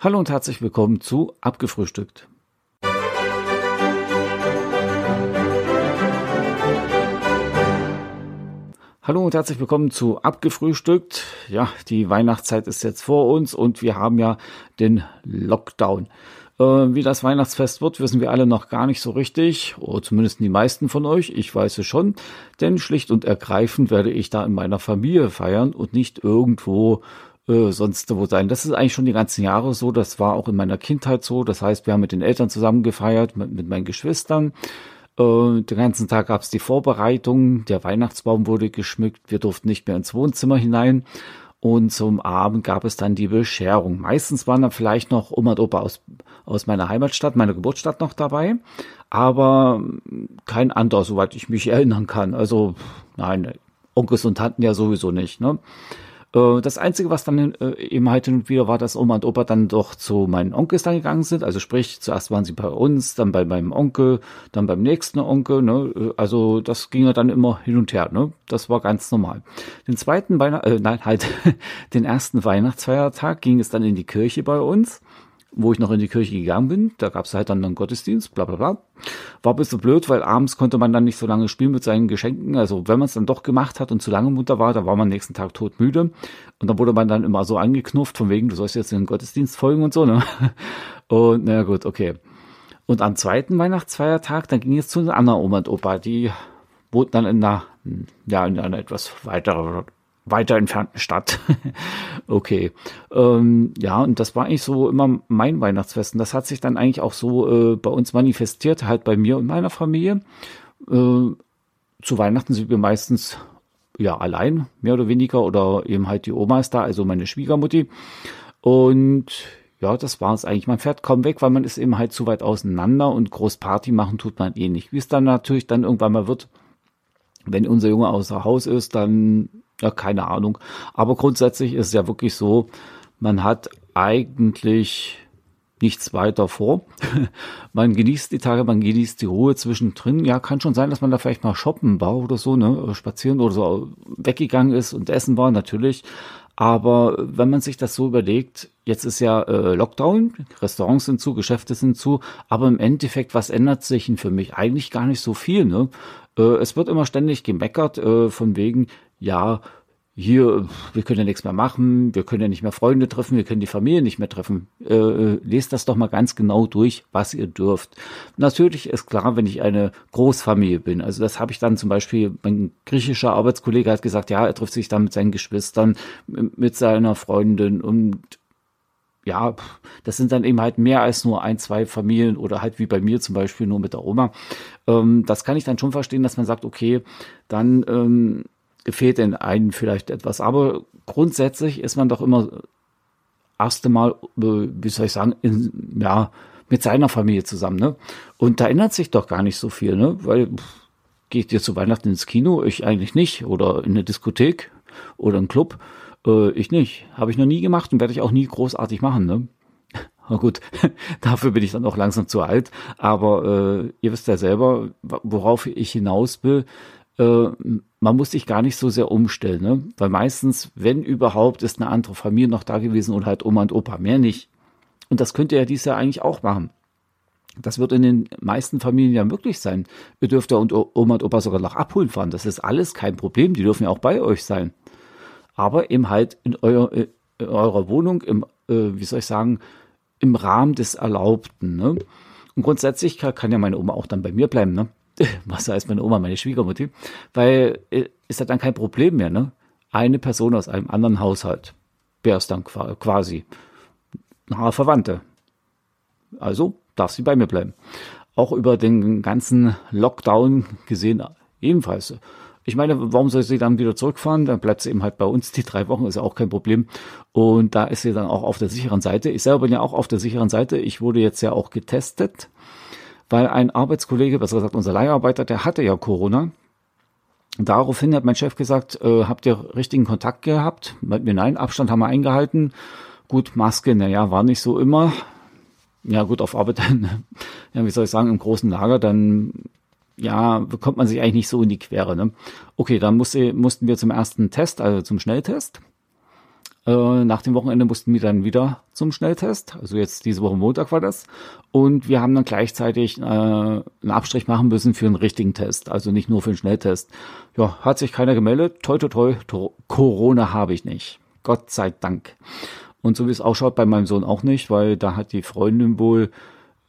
Hallo und herzlich willkommen zu Abgefrühstückt. Hallo und herzlich willkommen zu Abgefrühstückt. Ja, die Weihnachtszeit ist jetzt vor uns und wir haben ja den Lockdown. Äh, wie das Weihnachtsfest wird, wissen wir alle noch gar nicht so richtig, oder zumindest die meisten von euch. Ich weiß es schon, denn schlicht und ergreifend werde ich da in meiner Familie feiern und nicht irgendwo äh, sonst wo sein. Das ist eigentlich schon die ganzen Jahre so. Das war auch in meiner Kindheit so. Das heißt, wir haben mit den Eltern zusammen gefeiert, mit, mit meinen Geschwistern. Äh, den ganzen Tag gab es die Vorbereitung. Der Weihnachtsbaum wurde geschmückt. Wir durften nicht mehr ins Wohnzimmer hinein. Und zum Abend gab es dann die Bescherung. Meistens waren dann vielleicht noch Oma und Opa aus, aus meiner Heimatstadt, meiner Geburtsstadt noch dabei. Aber kein anderer, soweit ich mich erinnern kann. Also, nein, Onkels und Tanten ja sowieso nicht. Ne? Äh, das Einzige, was dann äh, eben halt hin und wieder war, dass Oma und Opa dann doch zu meinen Onkels dann gegangen sind. Also sprich, zuerst waren sie bei uns, dann bei meinem Onkel, dann beim nächsten Onkel. Ne? Äh, also das ging ja dann immer hin und her. Ne? Das war ganz normal. Den zweiten Weihnacht, äh, nein, halt den ersten Weihnachtsfeiertag ging es dann in die Kirche bei uns wo ich noch in die Kirche gegangen bin. Da gab es halt dann einen Gottesdienst, bla bla bla. War ein bisschen blöd, weil abends konnte man dann nicht so lange spielen mit seinen Geschenken. Also wenn man es dann doch gemacht hat und zu lange munter war, da war man nächsten Tag todmüde. Und dann wurde man dann immer so angeknufft, von wegen, du sollst jetzt den Gottesdienst folgen und so, ne? Und naja gut, okay. Und am zweiten Weihnachtsfeiertag, dann ging es zu einer anderen Oma und Opa, die wohnten dann in einer, ja, in einer etwas weiteren weiter entfernten Stadt. okay. Ähm, ja, und das war eigentlich so immer mein Weihnachtsfest. Und das hat sich dann eigentlich auch so äh, bei uns manifestiert, halt bei mir und meiner Familie. Äh, zu Weihnachten sind wir meistens ja allein, mehr oder weniger, oder eben halt die Oma ist da, also meine Schwiegermutti. Und ja, das war es eigentlich. Man fährt kaum weg, weil man ist eben halt zu weit auseinander und groß Party machen tut man eh nicht. Wie es dann natürlich dann irgendwann mal wird, wenn unser Junge außer Haus ist, dann ja, keine Ahnung. Aber grundsätzlich ist es ja wirklich so, man hat eigentlich nichts weiter vor. man genießt die Tage, man genießt die Ruhe zwischendrin. Ja, kann schon sein, dass man da vielleicht mal shoppen war oder so, ne, spazieren oder so weggegangen ist und essen war, natürlich. Aber wenn man sich das so überlegt, jetzt ist ja äh, Lockdown, Restaurants sind zu, Geschäfte sind zu, aber im Endeffekt, was ändert sich denn für mich? Eigentlich gar nicht so viel. Ne? Äh, es wird immer ständig gemeckert äh, von wegen, ja, hier, wir können ja nichts mehr machen, wir können ja nicht mehr Freunde treffen, wir können die Familie nicht mehr treffen. Äh, äh, lest das doch mal ganz genau durch, was ihr dürft. Natürlich ist klar, wenn ich eine Großfamilie bin, also das habe ich dann zum Beispiel, mein griechischer Arbeitskollege hat gesagt, ja, er trifft sich dann mit seinen Geschwistern, mit seiner Freundin und ja, das sind dann eben halt mehr als nur ein, zwei Familien oder halt wie bei mir zum Beispiel nur mit der Oma. Ähm, das kann ich dann schon verstehen, dass man sagt, okay, dann ähm, fehlt den einen vielleicht etwas. Aber grundsätzlich ist man doch immer erst einmal, äh, wie soll ich sagen, in, ja, mit seiner Familie zusammen, ne? Und da ändert sich doch gar nicht so viel, ne? Weil geht ihr zu Weihnachten ins Kino? Ich eigentlich nicht. Oder in eine Diskothek oder einen Club? Äh, ich nicht. Habe ich noch nie gemacht und werde ich auch nie großartig machen, ne? Na gut, dafür bin ich dann auch langsam zu alt. Aber äh, ihr wisst ja selber, worauf ich hinaus will äh, man muss sich gar nicht so sehr umstellen, ne? weil meistens, wenn überhaupt, ist eine andere Familie noch da gewesen und halt Oma und Opa, mehr nicht. Und das könnt ihr ja dieses Jahr eigentlich auch machen. Das wird in den meisten Familien ja möglich sein. Ihr dürft ja und Oma und Opa sogar noch abholen fahren. Das ist alles kein Problem. Die dürfen ja auch bei euch sein. Aber eben halt in, euer, in eurer Wohnung, im, äh, wie soll ich sagen, im Rahmen des Erlaubten. Ne? Und grundsätzlich kann, kann ja meine Oma auch dann bei mir bleiben. Ne? was heißt meine Oma, meine Schwiegermutter, weil äh, ist ja dann kein Problem mehr, ne? Eine Person aus einem anderen Haushalt wäre es dann quasi nahe Verwandte. Also darf sie bei mir bleiben. Auch über den ganzen Lockdown gesehen ebenfalls. Ich meine, warum soll sie dann wieder zurückfahren? Dann bleibt sie eben halt bei uns. Die drei Wochen ist ja auch kein Problem. Und da ist sie dann auch auf der sicheren Seite. Ich selber bin ja auch auf der sicheren Seite. Ich wurde jetzt ja auch getestet weil ein Arbeitskollege, besser gesagt unser Leiharbeiter, der hatte ja Corona. Daraufhin hat mein Chef gesagt, äh, habt ihr richtigen Kontakt gehabt? Wir nein, Abstand haben wir eingehalten. Gut, Maske, naja, war nicht so immer. Ja, gut, auf Arbeit dann, ja, wie soll ich sagen, im großen Lager, dann, ja, bekommt man sich eigentlich nicht so in die Quere, ne? Okay, dann musste, mussten wir zum ersten Test, also zum Schnelltest. Äh, nach dem Wochenende mussten wir dann wieder zum Schnelltest. Also jetzt diese Woche Montag war das. Und wir haben dann gleichzeitig äh, einen Abstrich machen müssen für einen richtigen Test. Also nicht nur für einen Schnelltest. Ja, hat sich keiner gemeldet. Toi, toi, toi, toi Corona habe ich nicht. Gott sei Dank. Und so wie es ausschaut, bei meinem Sohn auch nicht, weil da hat die Freundin wohl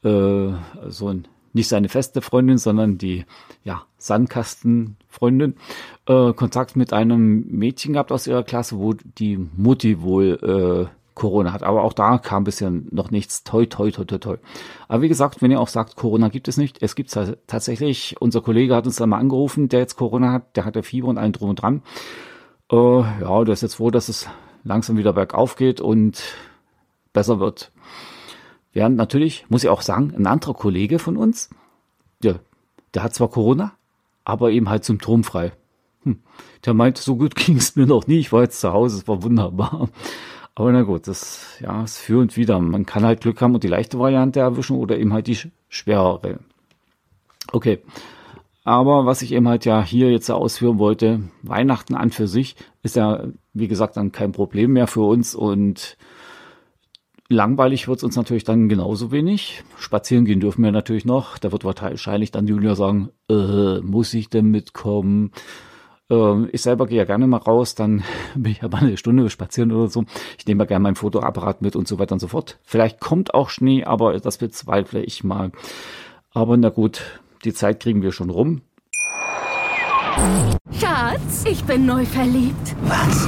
äh, so ein nicht seine feste Freundin, sondern die ja, Sandkastenfreundin, äh, Kontakt mit einem Mädchen gehabt aus ihrer Klasse, wo die Mutti wohl äh, Corona hat. Aber auch da kam bisher noch nichts. Toi, toi, toi, toi, toi. Aber wie gesagt, wenn ihr auch sagt, Corona gibt es nicht, es gibt es tatsächlich. Unser Kollege hat uns dann mal angerufen, der jetzt Corona hat, der hatte Fieber und allen drum und dran. Äh, ja, der ist jetzt froh, dass es langsam wieder bergauf geht und besser wird. Während natürlich, muss ich auch sagen, ein anderer Kollege von uns, ja, der hat zwar Corona, aber eben halt symptomfrei. Hm. Der meinte, so gut ging es mir noch nie. Ich war jetzt zu Hause, es war wunderbar. Aber na gut, das ja, ist für und wieder. Man kann halt Glück haben und die leichte Variante erwischen oder eben halt die schwerere. Okay. Aber was ich eben halt ja hier jetzt ausführen wollte, Weihnachten an für sich ist ja, wie gesagt, dann kein Problem mehr für uns und Langweilig wird es uns natürlich dann genauso wenig. Spazieren gehen dürfen wir natürlich noch. Da wird wahrscheinlich dann Julia sagen, äh, muss ich denn mitkommen? Ähm, ich selber gehe ja gerne mal raus, dann bin ich ja mal eine Stunde spazieren oder so. Ich nehme ja gerne meinen Fotoapparat mit und so weiter und so fort. Vielleicht kommt auch Schnee, aber das bezweifle ich mal. Aber na gut, die Zeit kriegen wir schon rum. Schatz, ich bin neu verliebt. Was?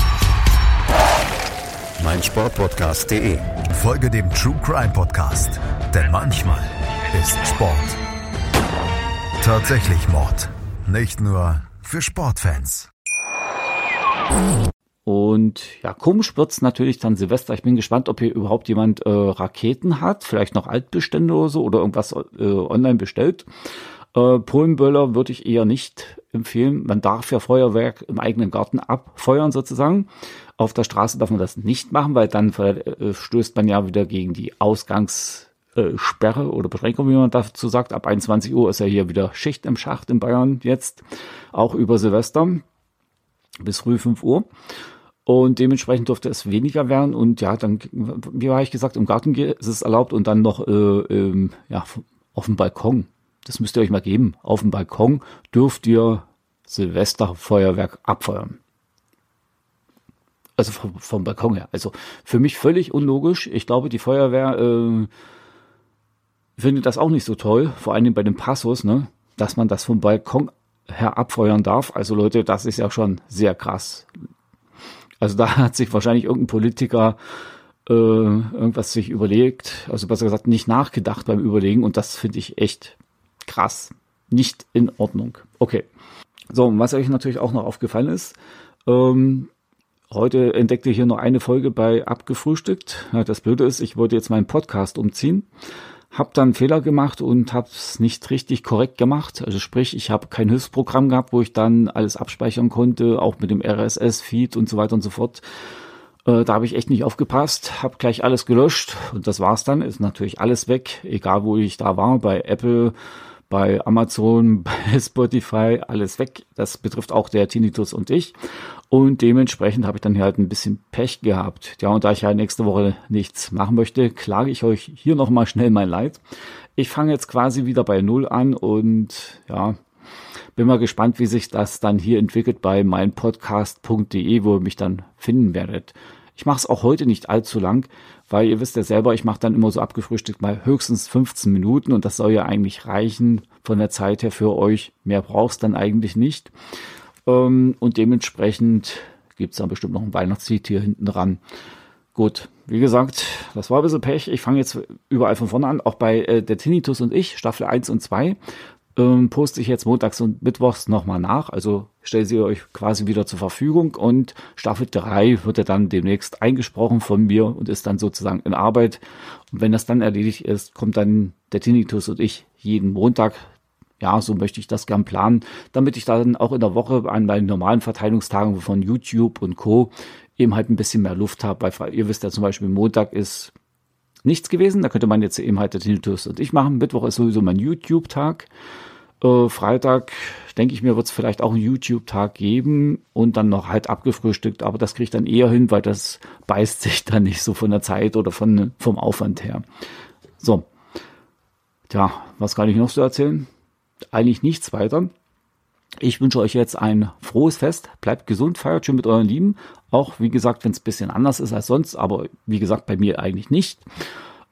meinsportpodcast.de. Folge dem True Crime Podcast, denn manchmal ist Sport tatsächlich Mord. Nicht nur für Sportfans. Und ja, komisch wird's natürlich dann Silvester. Ich bin gespannt, ob hier überhaupt jemand äh, Raketen hat, vielleicht noch Altbestände oder so oder irgendwas äh, online bestellt. Äh, Polenböller würde ich eher nicht empfehlen. Man darf ja Feuerwerk im eigenen Garten abfeuern sozusagen. Auf der Straße darf man das nicht machen, weil dann äh, stößt man ja wieder gegen die Ausgangssperre oder Beschränkung, wie man dazu sagt. Ab 21 Uhr ist ja hier wieder Schicht im Schacht in Bayern jetzt, auch über Silvester bis früh 5 Uhr. Und dementsprechend durfte es weniger werden. Und ja, dann, wie war ich gesagt, im Garten ist es erlaubt und dann noch äh, ähm, ja, auf dem Balkon das müsst ihr euch mal geben, auf dem Balkon dürft ihr Silvesterfeuerwerk abfeuern. Also vom, vom, Balkon her. Also für mich völlig unlogisch. Ich glaube, die Feuerwehr äh, findet das auch nicht so toll, vor allem bei den Passos, ne, dass man das vom Balkon her abfeuern darf. Also Leute, das ist ja schon sehr krass. Also da hat sich wahrscheinlich irgendein Politiker äh, irgendwas sich überlegt, also besser gesagt nicht nachgedacht beim Überlegen und das finde ich echt krass, nicht in Ordnung. Okay. So, was euch natürlich auch noch aufgefallen ist, ähm, heute entdeckte ich hier noch eine Folge bei Abgefrühstückt. Das Blöde ist, ich wollte jetzt meinen Podcast umziehen, habe dann Fehler gemacht und habe es nicht richtig korrekt gemacht. Also sprich, ich habe kein Hilfsprogramm gehabt, wo ich dann alles abspeichern konnte, auch mit dem RSS-Feed und so weiter und so fort. Äh, da habe ich echt nicht aufgepasst, habe gleich alles gelöscht und das war's dann. Ist natürlich alles weg, egal wo ich da war, bei Apple, bei Amazon, bei Spotify, alles weg. Das betrifft auch der Tinnitus und ich. Und dementsprechend habe ich dann hier halt ein bisschen Pech gehabt. Ja, und da ich ja nächste Woche nichts machen möchte, klage ich euch hier nochmal schnell mein Leid. Ich fange jetzt quasi wieder bei Null an und ja, bin mal gespannt, wie sich das dann hier entwickelt bei meinpodcast.de, wo ihr mich dann finden werdet. Ich mache es auch heute nicht allzu lang, weil ihr wisst ja selber, ich mache dann immer so abgefrühstückt mal höchstens 15 Minuten und das soll ja eigentlich reichen von der Zeit her für euch. Mehr brauchst dann eigentlich nicht. Ähm, und dementsprechend gibt es dann bestimmt noch ein Weihnachtslied hier hinten dran. Gut, wie gesagt, das war ein bisschen Pech. Ich fange jetzt überall von vorne an, auch bei äh, der Tinnitus und ich, Staffel 1 und 2. ähm, poste ich jetzt montags und mittwochs nochmal nach. Also stelle sie euch quasi wieder zur Verfügung und Staffel 3 wird ja dann demnächst eingesprochen von mir und ist dann sozusagen in Arbeit. Und wenn das dann erledigt ist, kommt dann der Tinnitus und ich jeden Montag. Ja, so möchte ich das gern planen, damit ich dann auch in der Woche an meinen normalen Verteilungstagen von YouTube und Co. eben halt ein bisschen mehr Luft habe, weil ihr wisst ja zum Beispiel, Montag ist nichts gewesen. Da könnte man jetzt eben halt der Tinnitus und ich machen. Mittwoch ist sowieso mein YouTube-Tag. Äh, Freitag, denke ich mir, wird es vielleicht auch einen YouTube-Tag geben und dann noch halt abgefrühstückt. Aber das kriege ich dann eher hin, weil das beißt sich dann nicht so von der Zeit oder von, vom Aufwand her. So. Tja, was kann ich noch so erzählen? Eigentlich nichts weiter. Ich wünsche euch jetzt ein frohes Fest. Bleibt gesund, feiert schön mit euren Lieben. Auch wie gesagt, wenn es ein bisschen anders ist als sonst, aber wie gesagt, bei mir eigentlich nicht.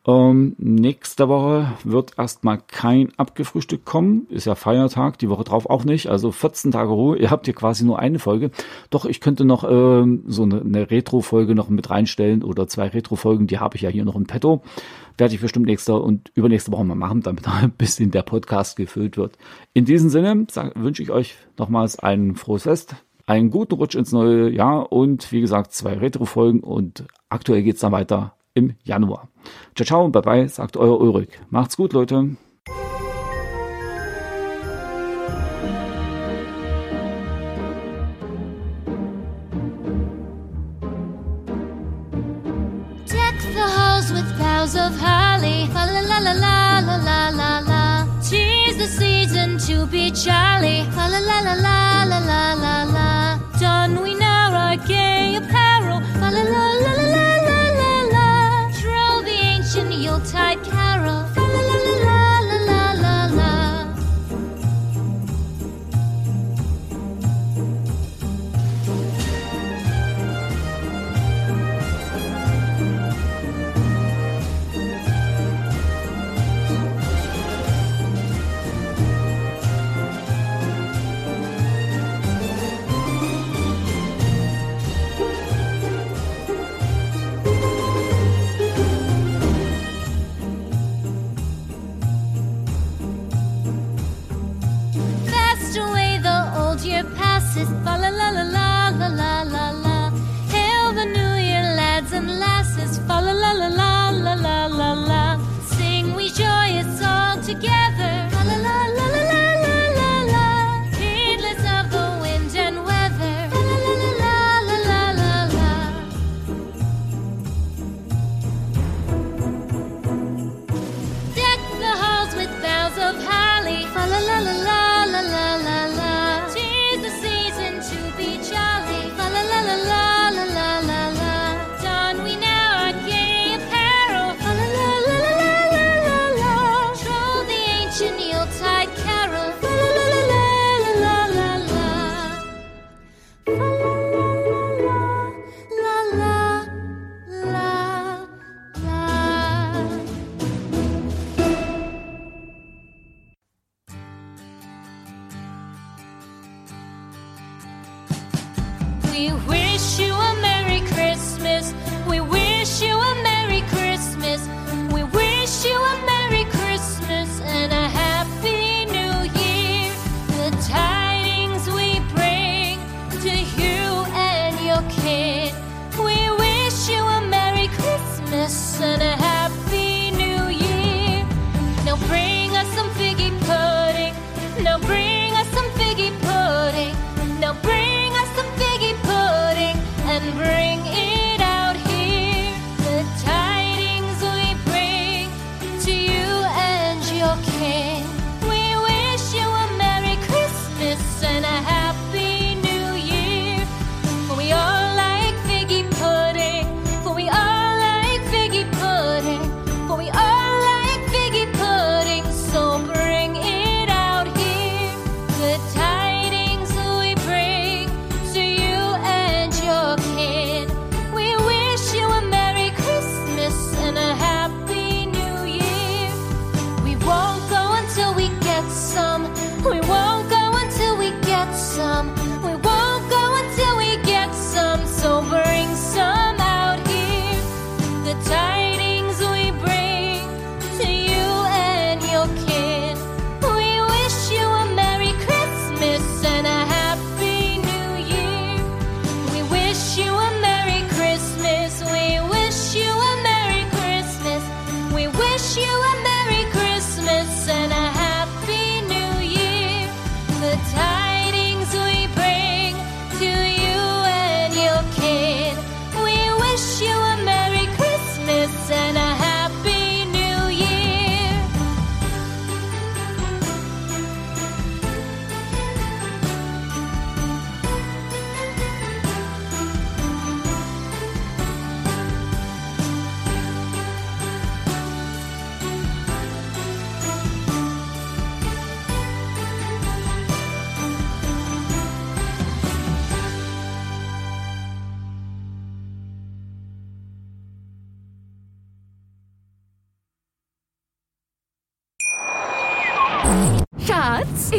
Ähm, nächste Woche wird erstmal kein Abgefrühstück kommen. Ist ja Feiertag, die Woche drauf auch nicht. Also 14 Tage Ruhe. Ihr habt hier quasi nur eine Folge. Doch ich könnte noch ähm, so eine, eine Retro-Folge noch mit reinstellen oder zwei Retro-Folgen. Die habe ich ja hier noch im Petto. Werde ich bestimmt nächste und übernächste Woche mal machen, damit ein bisschen der Podcast gefüllt wird. In diesem Sinne wünsche ich euch nochmals ein frohes Fest einen guten Rutsch ins neue Jahr und wie gesagt zwei Retro-Folgen und aktuell geht's dann weiter im Januar. Ciao, ciao und bye bye, sagt euer Ulrich. Macht's gut, Leute. Of holly. La la la la la la la la. Tis the season to be jolly. La la la la la is fall We wish you a Merry Christmas. We wish you a Merry Christmas. We wish you a Merry Christmas and a Happy New Year. The tidings we bring to you and your kid. We wish you a Merry Christmas and a Happy New Year. Now bring us some figgy pudding. Now bring good time.